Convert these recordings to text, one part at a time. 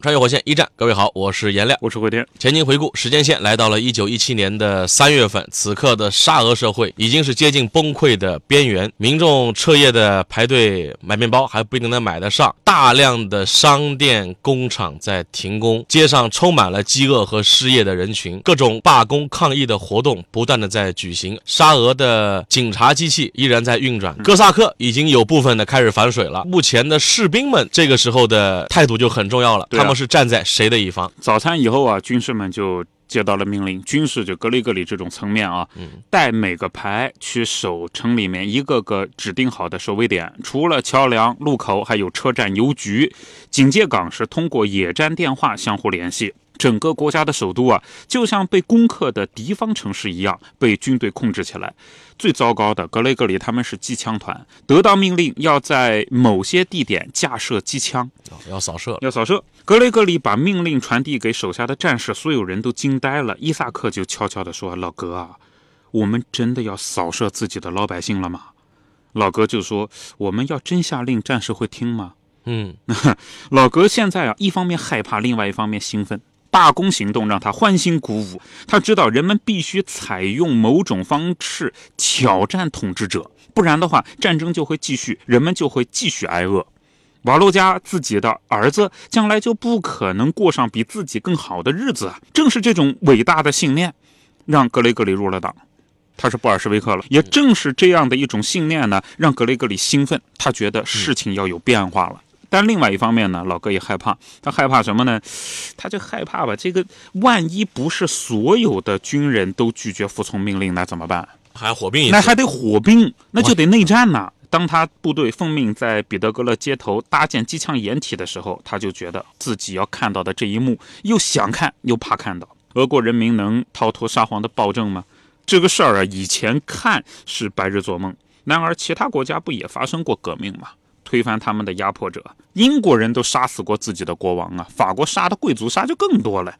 穿越火线一战，各位好，我是颜亮，我是慧天。前情回顾时间线，来到了一九一七年的三月份，此刻的沙俄社会已经是接近崩溃的边缘，民众彻夜的排队买面包还不一定能买得上，大量的商店、工厂在停工，街上充满了饥饿和失业的人群，各种罢工抗议的活动不断的在举行，沙俄的警察机器依然在运转，哥萨克已经有部分的开始反水了。目前的士兵们这个时候的态度就很重要了，他们是站在谁的一方？早餐以后啊，军士们就接到了命令，军事就格里格里这种层面啊，嗯带每个排去守城里面一个个指定好的守卫点，除了桥梁、路口，还有车站、邮局。警戒岗是通过野战电话相互联系。整个国家的首都啊，就像被攻克的敌方城市一样，被军队控制起来。最糟糕的，格雷格里他们是机枪团，得到命令要在某些地点架设机枪，要扫射。要扫射。格雷格里把命令传递给手下的战士，所有人都惊呆了。伊萨克就悄悄地说：“老格啊，我们真的要扫射自己的老百姓了吗？”老格就说：“我们要真下令，战士会听吗嗯，？” 老格现在啊，一方面害怕，另外一方面兴奋。罢工行动让他欢欣鼓舞，他知道人们必须采用某种方式挑战统治者，不然的话，战争就会继续，人们就会继续挨饿。瓦洛加自己的儿子将来就不可能过上比自己更好的日子啊！正是这种伟大的信念，让格雷格里入了党，他是布尔什维克了。也正是这样的一种信念呢，让格雷格里兴奋，他觉得事情要有变化了。但另外一方面呢，老哥也害怕，他害怕什么呢？他就害怕吧，这个万一不是所有的军人都拒绝服从命令，那怎么办？还火并。那还得火并，那就得内战呐。当他部队奉命在彼得格勒街头搭建机枪掩体的时候，他就觉得自己要看到的这一幕，又想看又怕看到。俄国人民能逃脱沙皇的暴政吗？这个事儿啊，以前看是白日做梦，然而其他国家不也发生过革命吗？推翻他们的压迫者，英国人都杀死过自己的国王啊，法国杀的贵族杀就更多了。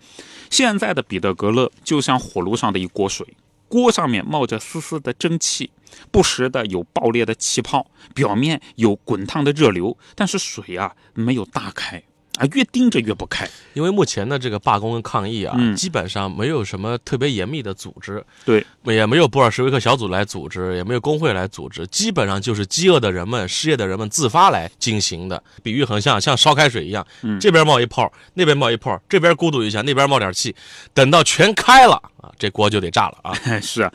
现在的彼得格勒就像火炉上的一锅水，锅上面冒着丝丝的蒸汽，不时的有爆裂的气泡，表面有滚烫的热流，但是水啊没有大开啊，越盯着越不开。因为目前的这个罢工跟抗议啊，嗯基本上没有什么特别严密的组织，对，也没有布尔什维克小组来组织，也没有工会来组织，基本上就是饥饿的人们、失业的人们自发来进行的。比喻很像，像烧开水一样，嗯这边冒一泡，那边冒一泡，这边咕嘟一下，那边冒点气，等到全开了啊，这锅就得炸了啊！哎，是啊，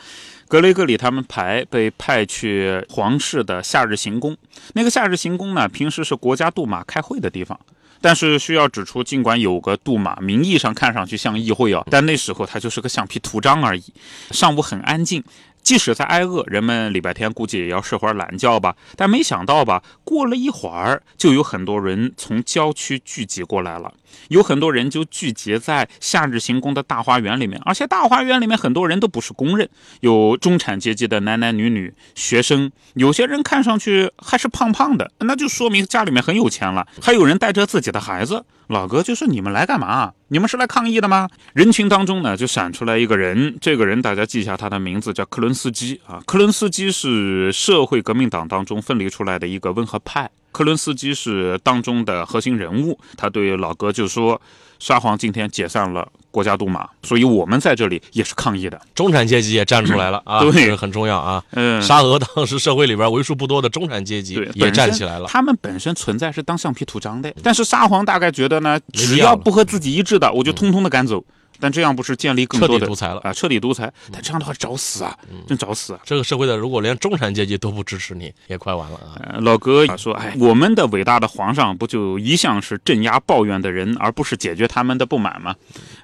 格雷格里他们排被派去皇室的夏日行宫。那个夏日行宫呢，平时是国家杜马开会的地方。但是需要指出，尽管有个杜马，名义上看上去像议会啊，但那时候它就是个橡皮图章而已。上午很安静，即使在挨饿，人们礼拜天估计也要睡会儿懒觉吧。但没想到吧，过了一会儿，就有很多人从郊区聚集过来了。有很多人就聚集在夏日行宫的大花园里面，而且大花园里面很多人都不是工人，有中产阶级的男男女女、学生，有些人看上去还是胖胖的，那就说明家里面很有钱了。还有人带着自己的孩子。老哥就说：“你们来干嘛？你们是来抗议的吗？”人群当中呢，就闪出来一个人，这个人大家记一下他的名字，叫克伦斯基啊。克伦斯基是社会革命党当中分离出来的一个温和派。克伦斯基是当中的核心人物，他对老哥就说：“沙皇今天解散了国家杜马，所以我们在这里也是抗议的。中产阶级也站出来了 啊，对这个很重要啊。嗯，沙俄当时社会里边为数不多的中产阶级对，也站起来了。他们本身存在是当橡皮图章的，但是沙皇大概觉得呢，只要不和自己一致的，我就通通的赶走。但这样不是建立更彻多的底独裁了。啊，彻底独裁？但这样的话找死啊，真找死啊！这个社会的，如果连中产阶级都不支持你，也快完了啊！呃，老哥说，哎，我们的伟大的皇上不就一向是镇压抱怨的人，而不是解决他们的不满吗？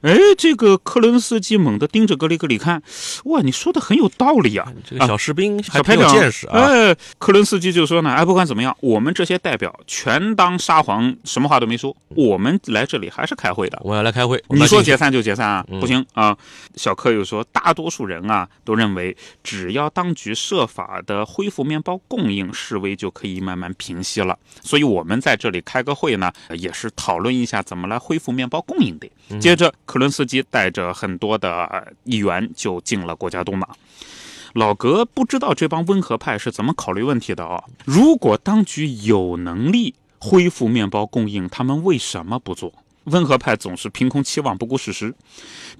哎，这个克伦斯基猛地盯着格里格里看，哇，你说的很有道理啊！这个小士兵还小排长挺有见识啊！哎，克伦斯基就说呢，哎，不管怎么样，我们这些代表全当沙皇，什么话都没说，我们来这里还是开会的。我要来开会，你说解散就解散啊，嗯不行啊！小柯又说，大多数人啊都认为，只要当局设法的恢复面包供应，示威就可以慢慢平息了。所以我们在这里开个会呢，呃也是讨论一下怎么来恢复面包供应的。接着，克伦斯基带着很多的呃议员就进了国家杜马。老格不知道这帮温和派是怎么考虑问题的啊、如果当局有能力恢复面包供应，他们为什么不做？温和派总是凭空期望，不顾事实。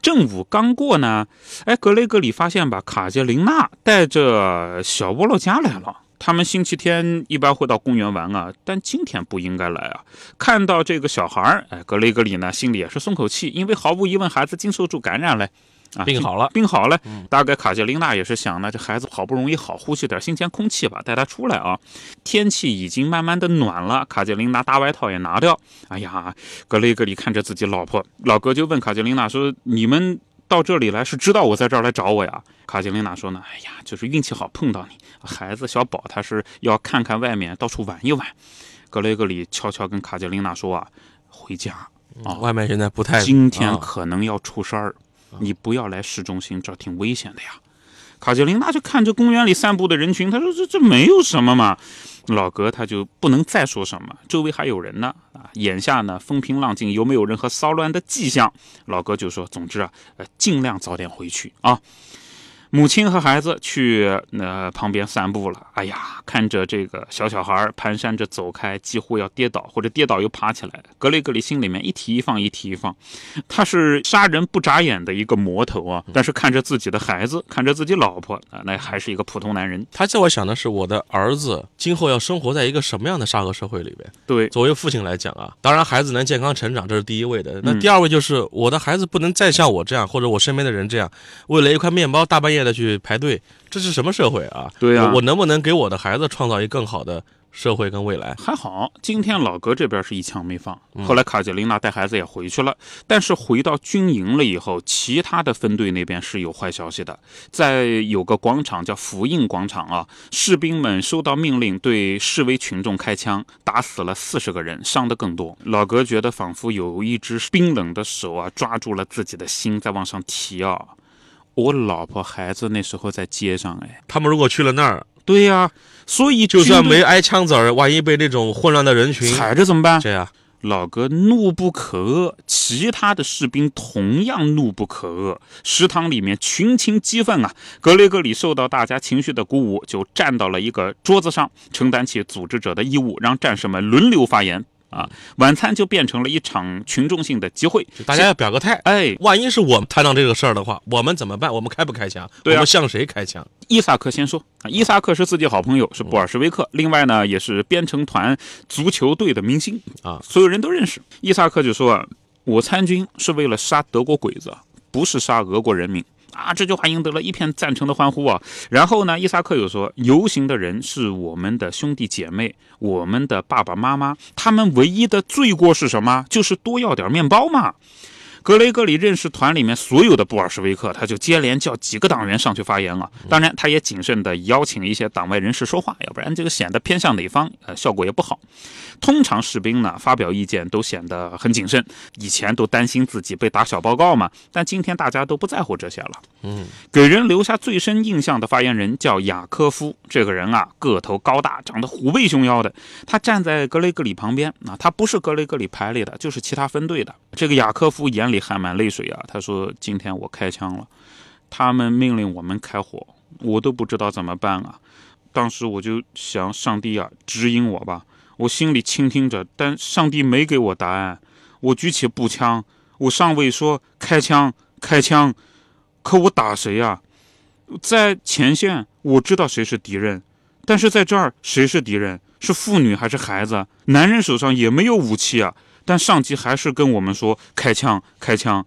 正午刚过呢，哎，格雷格里发现吧，卡捷琳娜带着小沃洛加来了。他们星期天一般会到公园玩啊，但今天不应该来啊。看到这个小孩儿，哎，格雷格里呢心里也是松口气，因为毫无疑问孩子经受住感染了。啊，病好了病好了。大概卡捷琳娜也是想呢，这孩子好不容易好，呼吸点新鲜空气吧，带他出来啊。天气已经慢慢的暖了，卡捷琳娜大外套也拿掉。哎呀，格雷格里看着自己老婆，老哥就问卡捷琳娜说：“你们到这里来是知道我在这儿来找我呀？”卡捷琳娜说呢：“哎呀，就是运气好碰到你，孩子小宝他是要看看外面，到处玩一玩。”格雷格里悄悄跟卡捷琳娜说啊：“回家。”啊外面现在不太今天啊可能要出事儿，你不要来市中心，这挺危险的呀。卡捷琳娜就看着公园里散步的人群，她说：“这这没有什么嘛。”老哥他就不能再说什么，周围还有人呢啊。眼下呢风平浪静，有没有任何骚乱的迹象？老哥就说：“总之啊，呃，尽量早点回去啊。”母亲和孩子去呃旁边散步了。哎呀，看着这个小小孩儿蹒跚着走开，几乎要跌倒，或者跌倒又爬起来。格雷格里心里面一提一放，一提一放。他是杀人不眨眼的一个魔头啊，但是看着自己的孩子，看着自己老婆啊，那还是一个普通男人。他叫我想的是，我的儿子今后要生活在一个什么样的沙俄社会里边？对，作为父亲来讲啊，当然孩子能健康成长，这是第一位的。那嗯第二位就是我的孩子不能再像我这样，或者我身边的人这样，为了一块面包大半夜的去排队，这是什么社会啊？对呀我我能不能给我的孩子创造一个更好的社会跟未来？还好，今天老格这边是一枪没放。后来卡捷琳娜带孩子也回去了，但是回到军营了以后，其他的分队那边是有坏消息的。在有个广场叫福印广场啊，士兵们收到命令对示威群众开枪，打死了四十个人，伤得更多。老格觉得仿佛有一只冰冷的手啊抓住了自己的心，在往上提啊。我老婆孩子那时候在街上，哎，他们如果去了那儿，对呀、所以就算没挨枪子儿，万一被那种混乱的人群，踩着怎么办？这样老哥怒不可遏，其他的士兵同样怒不可遏。食堂里面群情激愤啊！格雷格里受到大家情绪的鼓舞，就站到了一个桌子上，承担起组织者的义务，让战士们轮流发言啊。晚餐就变成了一场群众性的集会，就大家要表个态。哎，万一是我们摊上这个事儿的话，我们怎么办？我们开不开枪？对啊我们向谁开枪？伊萨克先说啊，伊萨克是自己好朋友，是布尔什维克，另外呢也是编程团足球队的明星啊所有人都认识。伊萨克就说啊，我参军是为了杀德国鬼子，不是杀俄国人民。啊，这句话赢得了一片赞成的欢呼啊！然后呢，伊萨克又说，游行的人是我们的兄弟姐妹，我们的爸爸妈妈，他们唯一的罪过是什么？就是多要点面包嘛。格雷格里认识团里面所有的布尔什维克，他就接连叫几个党员上去发言了。当然，他也谨慎地邀请一些党外人士说话，要不然这个显得偏向哪方，呃，效果也不好。通常士兵呢发表意见都显得很谨慎，以前都担心自己被打小报告嘛，但今天大家都不在乎这些了。嗯，给人留下最深印象的发言人叫雅科夫，这个人啊个头高大，长得虎背熊腰的。他站在格雷格里旁边啊，他不是格雷格里排列的，就是其他分队的。这个雅科夫里含满泪水啊，他说：“今天我开枪了，他们命令我们开火，我都不知道怎么办啊。当时我就想，上帝啊，指引我吧。我心里倾听着，但上帝没给我答案。我举起步枪，我上尉说开枪，开枪。”可我打谁呀、在前线，我知道谁是敌人，但是在这儿，谁是敌人？是妇女还是孩子？男人手上也没有武器啊，但上级还是跟我们说开枪，开枪。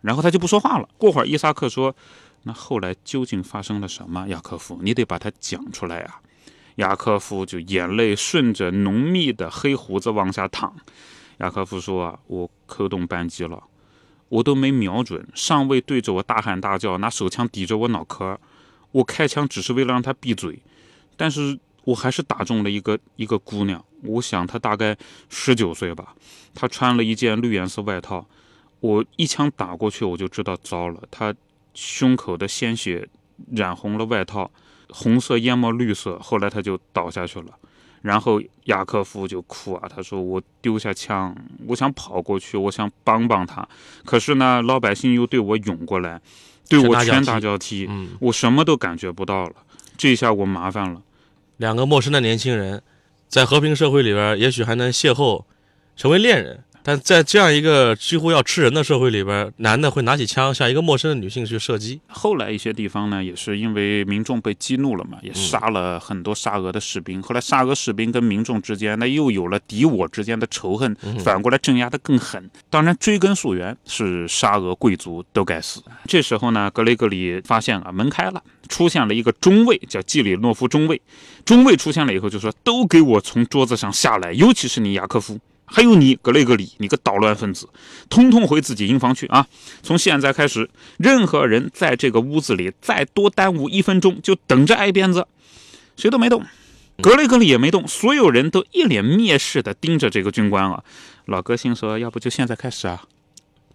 然后他就不说话了。过会儿，伊萨克说：“那后来究竟发生了什么？雅科夫，你得把它讲出来啊！”雅科夫就眼泪顺着浓密的黑胡子往下淌。雅科夫说：“啊，我扣动扳机了，我都没瞄准，上尉对着我大喊大叫，拿手枪抵着我脑壳。我开枪只是为了让他闭嘴，但是我还是打中了一个一个姑娘。我想她大概十九岁吧，她穿了一件绿颜色外套。我一枪打过去，我就知道糟了，她胸口的鲜血染红了外套。”红色淹没绿色，后来她就倒下去了，然后雅科夫就哭啊，他说我丢下枪，我想跑过去，我想帮帮他，可是呢，老百姓又对我涌过来，对我拳打脚踢，我什么都感觉不到了，这下我麻烦了。两个陌生的年轻人，在和平社会里边，也许还能邂逅，成为恋人。但在这样一个几乎要吃人的社会里边，男的会拿起枪向一个陌生的女性去射击。后来一些地方呢，也是因为民众被激怒了嘛，也杀了很多沙俄的士兵。后来沙俄士兵跟民众之间，那又有了敌我之间的仇恨，反过来镇压的更狠。当然，追根溯源是沙俄贵族都该死。这时候呢，格雷格里发现啊，门开了，出现了一个中尉，叫季里诺夫中尉。中尉出现了以后就说：“都给我从桌子上下来，尤其是你雅科夫。”还有你格雷格里，你个捣乱分子，通通回自己营房去啊！从现在开始，任何人在这个屋子里再多耽误一分钟，就等着挨鞭子。谁都没动，格雷格里也没动，所有人都一脸蔑视地盯着这个军官啊。老哥心说，要不就现在开始啊？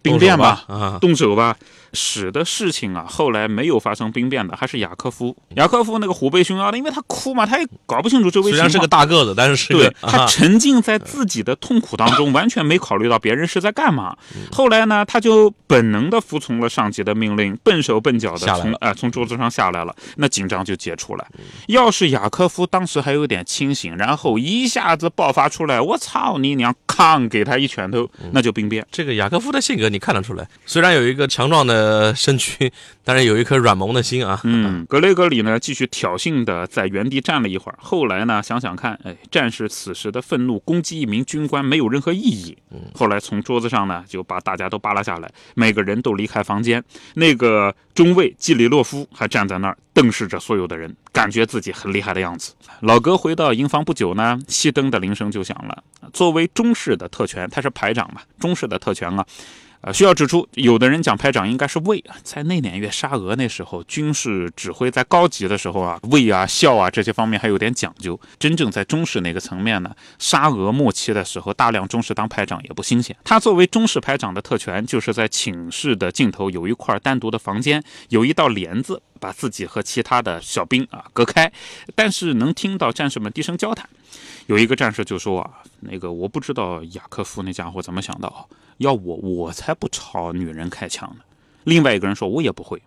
兵变吧，啊，动手吧，使的事情啊，后来没有发生兵变的，还是雅科夫。雅科夫那个虎背熊腰的，因为他哭嘛，他也搞不清楚周围虽然是个大个子，但是是对他沉浸在自己的痛苦当中，完全没考虑到别人是在干嘛。后来呢，他就本能的服从了上级的命令，笨手笨脚的从啊从桌子上下来了，那紧张就解除了。要是雅科夫当时还有点清醒，然后一下子爆发出来，我操你娘，抗给他一拳头，那就兵变。这个雅科夫的性格。你看得出来，虽然有一个强壮的身躯，但是有一颗软萌的心啊。嗯，格雷格里呢，继续挑衅的在原地站了一会儿。后来呢，想想看，哎，战士此时的愤怒攻击一名军官没有任何意义。后来从桌子上呢，就把大家都扒拉下来，每个人都离开房间。那个中尉季里洛夫还站在那儿，瞪视着所有的人，感觉自己很厉害的样子。老格回到营房不久呢，熄灯的铃声就响了。作为中士的特权，他是排长嘛，中士的特权啊。呃，需要指出，有的人讲排长应该是尉，在内敛月沙俄那时候，军事指挥在高级的时候啊，尉啊、校啊这些方面还有点讲究。真正在中士那个层面呢，沙俄末期的时候，大量中士当排长也不新鲜。他作为中士排长的特权，就是在寝室的尽头有一块单独的房间，有一道帘子把自己和其他的小兵啊隔开，但是能听到战士们低声交谈。有一个战士就说啊，那个我不知道雅科夫那家伙怎么想到。要我，我才不朝女人开枪呢。另外一个人说，我也不会。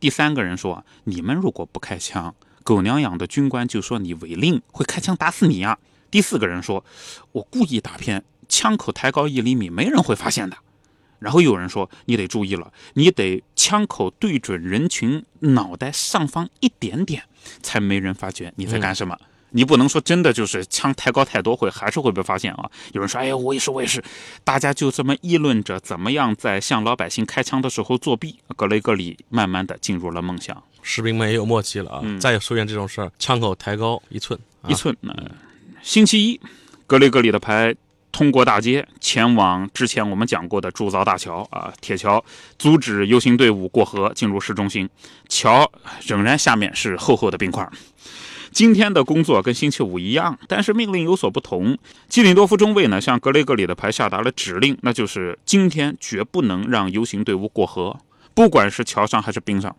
第三个人说，你们如果不开枪，狗娘养的军官就说你违令，会开枪打死你呀。第四个人说，我故意打偏，枪口抬高一厘米，没人会发现的。然后有人说，你得注意了，你得枪口对准人群脑袋上方一点点，才没人发觉你在干什么。你不能说真的就是枪抬高太多会还是会被发现啊？有人说，哎呀，我也是，我也是。大家就这么议论着怎么样在向老百姓开枪的时候作弊。格雷格里慢慢的进入了梦乡，士兵们也有默契了啊！再出现这种事儿，枪口抬高一寸一寸。星期一，格雷格里的牌通过大街前往之前我们讲过的铸造大桥啊，铁桥，阻止游行队伍过河进入市中心。桥仍然下面是厚厚的冰块。今天的工作跟星期五一样，但是命令有所不同。基里多夫中尉呢，向格雷格里的排下达了指令，那就是今天绝不能让游行队伍过河，不管是桥上还是冰上。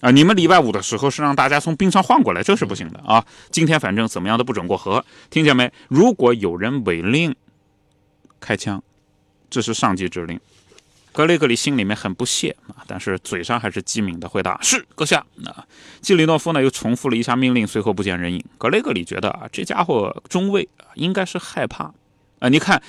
啊，你们礼拜五的时候是让大家从冰上换过来，这是不行的啊。今天反正怎么样都不准过河，听见没？如果有人违令，开枪，这是上级指令。格雷格里心里面很不屑啊，但是嘴上还是机敏的回答：“是，阁下。”啊，基里诺夫呢又重复了一下命令，随后不见人影。格雷格里觉得啊，这家伙中尉啊应该是害怕啊。你看，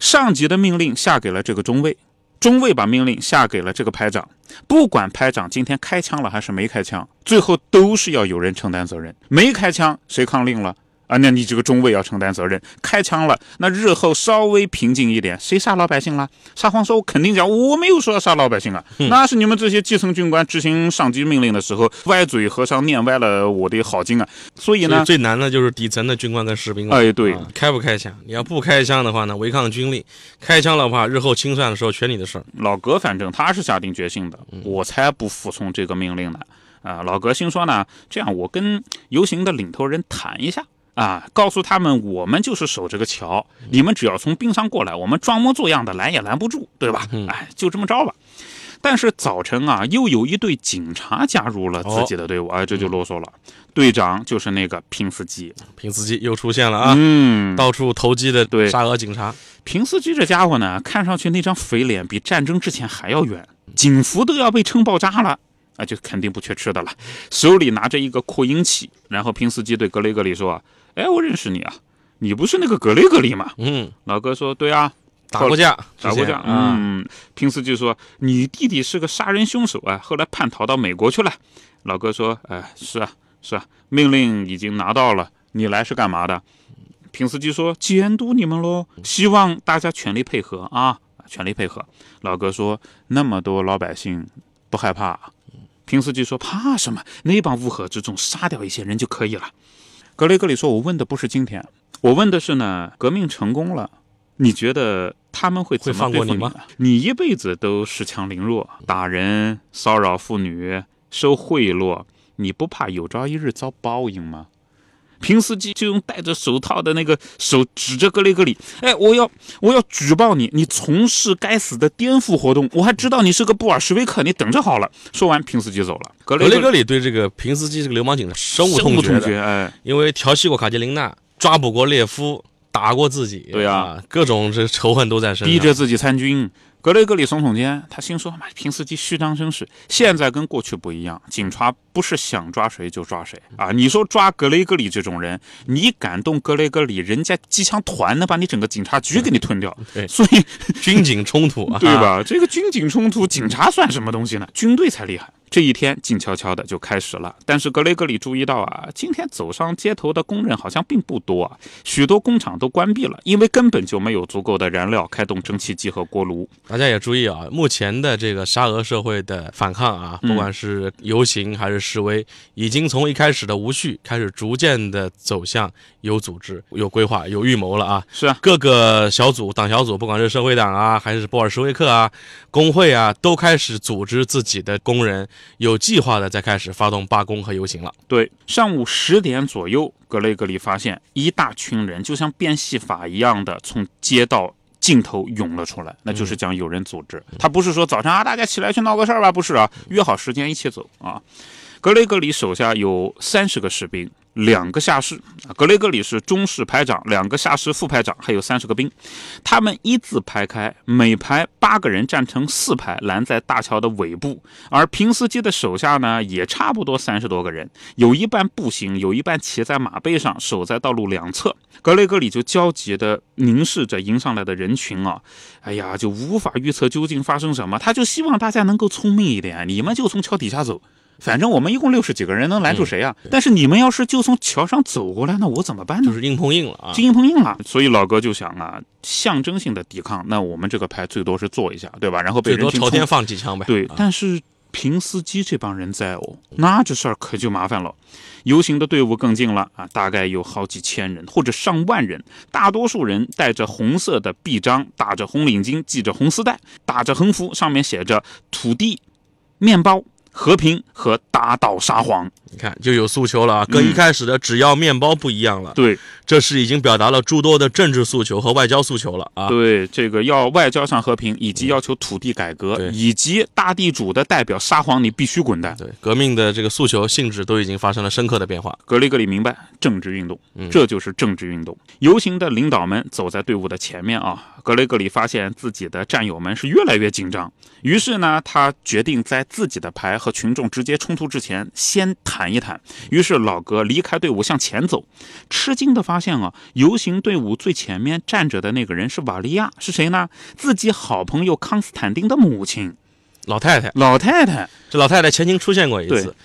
上级的命令下给了这个中尉，中尉把命令下给了这个排长。不管排长今天开枪了还是没开枪，最后都是要有人承担责任。没开枪，谁抗令了？啊，那你这个中尉要承担责任。开枪了，那日后稍微平静一点，谁杀老百姓了？沙皇说：“我肯定讲，我没有说要杀老百姓啊，那是你们这些基层军官执行上级命令的时候歪嘴和尚念歪了我的好经啊。”所以呢，最难的就是底层的军官跟士兵了。哎，对，开不开枪？你要不开枪的话呢，违抗军令；开枪的话，日后清算的时候全你的事儿。老格反正他是下定决心的，我才不服从这个命令呢。啊，老格心说呢，这样我跟游行的领头人谈一下。啊，告诉他们，我们就是守这个桥，你们只要从冰上过来，我们装模作样的拦也拦不住，对吧？哎，就这么着吧。但是早晨啊，又有一队警察加入了自己的队伍，哎，这就啰嗦了。队长就是那个平斯基，平斯基又出现了啊，嗯，到处投机的对沙俄警察。平斯基这家伙呢，看上去那张肥脸比战争之前还要圆，警服都要被撑爆炸了。啊，就肯定不缺吃的了，手里拿着一个扩音器，然后平斯基对格雷格里说：“哎，我认识你啊，你不是那个格雷格里吗？”嗯，老哥说：“对啊，打过架，打过架。”嗯，平斯基说：“你弟弟是个杀人凶手啊，后来叛逃到美国去了。”老哥说：“哎，是啊，是啊，命令已经拿到了，你来是干嘛的？”平斯基说：“监督你们喽，希望大家全力配合啊，全力配合。”老哥说：“那么多老百姓不害怕？”平斯基说：“怕什么？那帮乌合之众杀掉一些人就可以了。”格雷格里说：“我问的不是今天，我问的是呢，革命成功了，你觉得他们会会放过你吗？你一辈子都恃强凌弱，打人、骚扰妇女、收贿赂，你不怕有朝一日遭报应吗？”平斯基就用戴着手套的那个手指着格雷格里，哎，我要我要举报你，你从事该死的颠覆活动，我还知道你是个布尔什维克，你等着好了。说完，平斯基走了。格雷格里对这个平斯基这个流氓警察深恶痛绝，哎，因为调戏过卡捷琳娜，抓捕过列夫，打过自己，对啊，各种这仇恨都在身上，逼着自己参军。格雷格里耸耸肩，他心说：“妈，平斯基虚张声势，现在跟过去不一样，警察不是想抓谁就抓谁啊！你说抓格雷格里这种人，你敢动格雷格里，人家机枪团能把你整个警察局给你吞掉。对，所以 军警冲突，对吧？这个军警冲突，警察算什么东西呢？军队才厉害。”这一天静悄悄的就开始了，但是格雷格里注意到啊，今天走上街头的工人好像并不多，许多工厂都关闭了，因为根本就没有足够的燃料开动蒸汽机和锅炉。大家也注意啊，目前的这个沙俄社会的反抗啊，不管是游行还是示威，已经从一开始的无序开始逐渐的走向有组织、有规划、有预谋了啊。是啊，各个小组、党小组，不管是社会党啊，还是布尔什维克啊、工会啊，都开始组织自己的工人。有计划的在开始发动罢工和游行了。对，上午十点左右，格雷格里发现一大群人就像变戏法一样的从街道尽头涌了出来，那就是讲有人组织。他不是说早上啊，大家起来去闹个事儿吧？不是啊，约好时间一起走啊。格雷格里手下有三十个士兵。两个下士，格雷格里是中士排长，两个下士副排长，还有三十个兵，他们一字排开，每排八个人站成四排，拦在大桥的尾部。而平斯基的手下呢，也差不多三十多个人，有一半步行，有一半骑在马背上，守在道路两侧。格雷格里就焦急地凝视着迎上来的人群啊，哎呀，就无法预测究竟发生什么。他就希望大家能够聪明一点，你们就从桥底下走。反正我们一共六十几个人，能拦住谁啊？但是你们要是就从桥上走过来，那我怎么办呢？就是硬碰硬了啊！就硬碰硬了。所以老哥就想啊，象征性的抵抗，那我们这个牌最多是做一下，对吧？然后被人群朝天放几枪呗。对，但是平斯基这帮人在哦，那这事儿可就麻烦了。游行的队伍更近了啊，大概有好几千人或者上万人，大多数人带着红色的臂章，打着红领巾，系着红丝带，打着横幅，上面写着“土地、面包”。和平和打倒沙皇，你看就有诉求了啊，跟一开始的只要面包不一样了。对，这是已经表达了诸多的政治诉求和外交诉求了啊。对，这个要外交上和平，以及要求土地改革，以及大地主的代表沙皇你必须滚蛋。对，革命的这个诉求性质都已经发生了深刻的变化。格雷格里明白，政治运动，这就是政治运动。游行的领导们走在队伍的前面啊。格雷格里发现自己的战友们是越来越紧张，于是呢，他决定在自己的排和群众直接冲突之前先谈一谈。于是老哥离开队伍向前走，吃惊的发现啊，游行队伍最前面站着的那个人是瓦利亚，是谁呢？自己好朋友康斯坦丁的母亲，老太太。老太太，这老太太曾经出现过一次。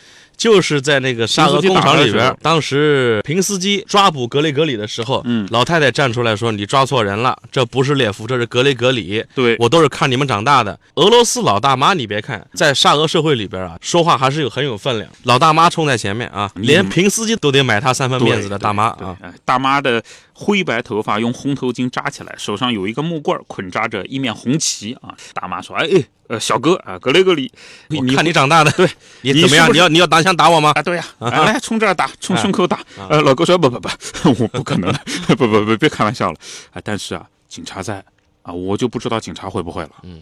就是在那个沙俄工厂里边当时平斯基抓捕格雷格里的时候，嗯老太太站出来说：“你抓错人了，这不是列夫，这是格雷格里。对，我都是看你们长大的。”俄罗斯老大妈，你别看在沙俄社会里边啊，说话还是有很有分量。老大妈冲在前面啊，嗯连平斯基都得买她三分面子的大妈啊。大妈的灰白头发用红头巾扎起来，手上有一个木棍捆扎着一面红旗啊。大妈说：“哎哎，呃，小哥啊，格雷格里，你看你长大的，对你怎么样？你要你要打枪打我吗？啊，对呀、来来冲这儿打，冲胸口打。呃，老哥说不不不，我不可能，不不不，别开玩笑了啊！但是啊，警察在啊，我就不知道警察会不会了。嗯。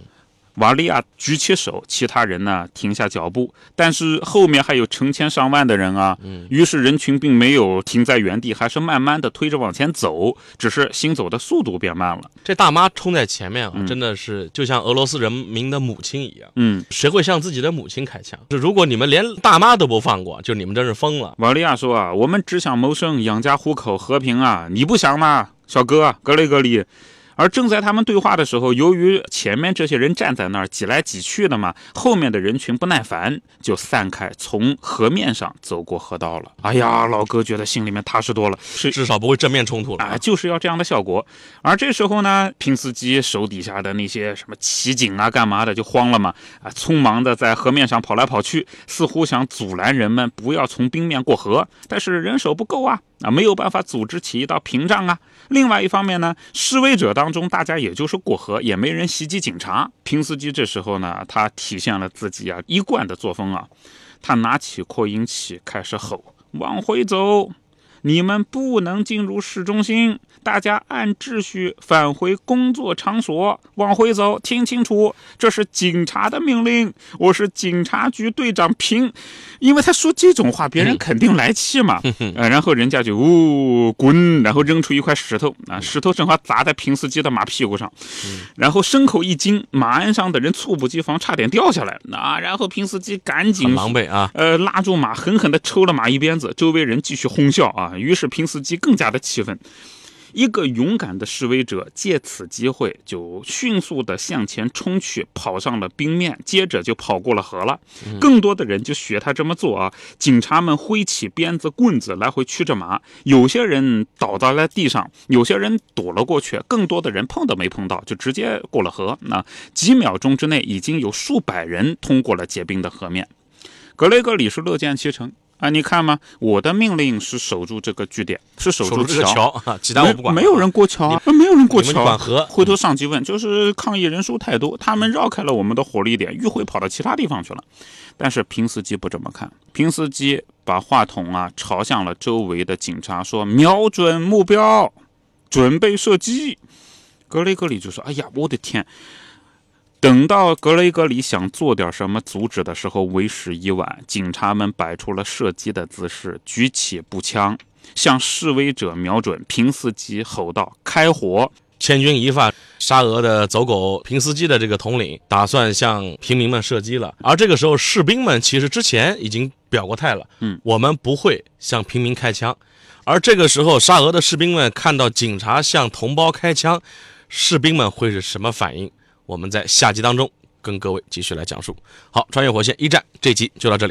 瓦利亚举起手，其他人呢停下脚步，但是后面还有成千上万的人啊。嗯。于是人群并没有停在原地，还是慢慢的推着往前走，只是行走的速度变慢了。这大妈冲在前面啊，嗯真的是就像俄罗斯人民的母亲一样。嗯。谁会向自己的母亲开枪？就如果你们连大妈都不放过，就你们真是疯了。瓦利亚说啊，我们只想谋生、养家糊口、和平啊，你不想吗，小哥啊，格雷格里？而正在他们对话的时候，由于前面这些人站在那儿挤来挤去的嘛，后面的人群不耐烦，就散开，从河面上走过河道了。哎呀，老哥觉得心里面踏实多了，是至少不会正面冲突了。啊，就是要这样的效果。而这时候呢，平斯基手底下的那些什么骑警啊、干嘛的就慌了嘛，啊，匆忙的在河面上跑来跑去，似乎想阻拦人们不要从冰面过河，但是人手不够啊，啊，没有办法组织起一道屏障啊。另外一方面呢，示威者当中大家也就是过河，也没人袭击警察。平斯基这时候呢，他体现了自己啊一贯的作风啊，他拿起扩音器开始吼：“往回走！”你们不能进入市中心，大家按秩序返回工作场所，往回走，听清楚，这是警察的命令，我是警察局队长平。因为他说这种话，别人肯定来气嘛，呃，然后人家就呜滚，然后扔出一块石头。啊，石头正好砸在平斯基的马屁股上，然后牲口一惊，马鞍上的人猝不及防，差点掉下来。啊，然后平斯基赶很紧狼狈啊！呃，拉住马，狠狠地抽了马一鞭子，周围人继续哄笑啊。于是平斯基更加的气愤。一个勇敢的示威者借此机会就迅速地向前冲去，跑上了冰面，接着就跑过了河了。更多的人就学他这么做啊。警察们挥起鞭子、棍子来回驱着马，有些人倒在了地上，有些人躲了过去，更多的人碰都没碰到，就直接过了河。那几秒钟之内，已经有数百人通过了结冰的河面。格雷格里是乐见其成啊！你看嘛，我的命令是守住这个据点，是守住这个桥啊，其他我不管。没没有人过桥啊，没有人过桥。管河回头上级问，就是抗议人数太多，他们绕开了我们的火力点，迂回跑到其他地方去了。但是平斯基不这么看，平斯基把话筒啊朝向了周围的警察，说：“瞄准目标，准备射击。”格雷格里就说：“哎呀，我的天！”等到格雷格里想做点什么阻止的时候，为时已晚。警察们摆出了射击的姿势，举起步枪向示威者瞄准。平斯基吼道：“开火！”千钧一发，沙俄的走狗平斯基的这个统领打算向平民们射击了。而这个时候，士兵们其实之前已经表过态了，嗯，我们不会向平民开枪。而这个时候，沙俄的士兵们看到警察向同胞开枪，士兵们会是什么反应？我们在下集当中跟各位继续来讲述。好，穿越火线一战这集就到这里。